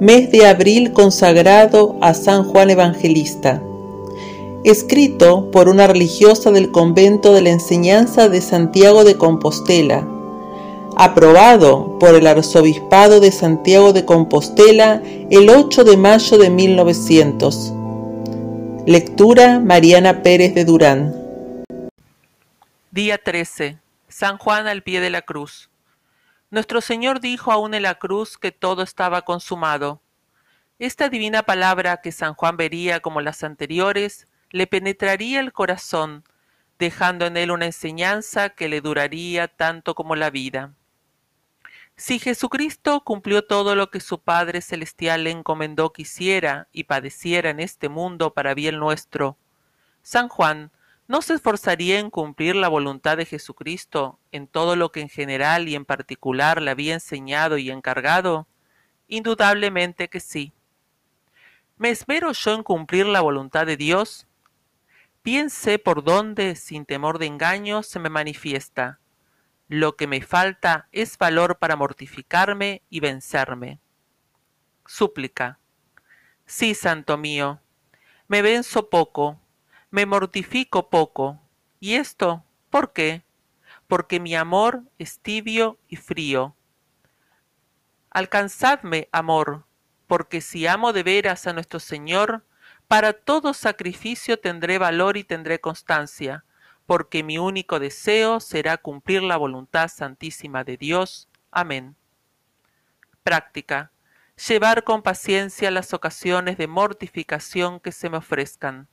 mes de abril consagrado a San Juan Evangelista. Escrito por una religiosa del convento de la enseñanza de Santiago de Compostela. Aprobado por el Arzobispado de Santiago de Compostela el 8 de mayo de 1900. Lectura Mariana Pérez de Durán. Día 13. San Juan al pie de la cruz. Nuestro Señor dijo aún en la cruz que todo estaba consumado. Esta divina palabra que San Juan vería como las anteriores, le penetraría el corazón, dejando en él una enseñanza que le duraría tanto como la vida. Si Jesucristo cumplió todo lo que su Padre Celestial le encomendó que hiciera y padeciera en este mundo para bien nuestro, San Juan ¿No se esforzaría en cumplir la voluntad de Jesucristo en todo lo que en general y en particular le había enseñado y encargado? Indudablemente que sí. ¿Me esmero yo en cumplir la voluntad de Dios? Piense por dónde, sin temor de engaño, se me manifiesta. Lo que me falta es valor para mortificarme y vencerme. Súplica. Sí, santo mío, me venzo poco, me mortifico poco. ¿Y esto por qué? Porque mi amor es tibio y frío. Alcanzadme, amor, porque si amo de veras a nuestro Señor, para todo sacrificio tendré valor y tendré constancia, porque mi único deseo será cumplir la voluntad santísima de Dios. Amén. Práctica. Llevar con paciencia las ocasiones de mortificación que se me ofrezcan